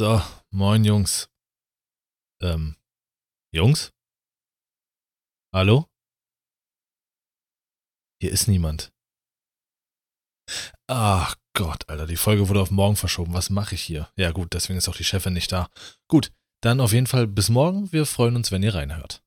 So, moin Jungs. Ähm, Jungs? Hallo? Hier ist niemand. Ach Gott, Alter, die Folge wurde auf morgen verschoben. Was mache ich hier? Ja gut, deswegen ist auch die Chefin nicht da. Gut, dann auf jeden Fall bis morgen. Wir freuen uns, wenn ihr reinhört.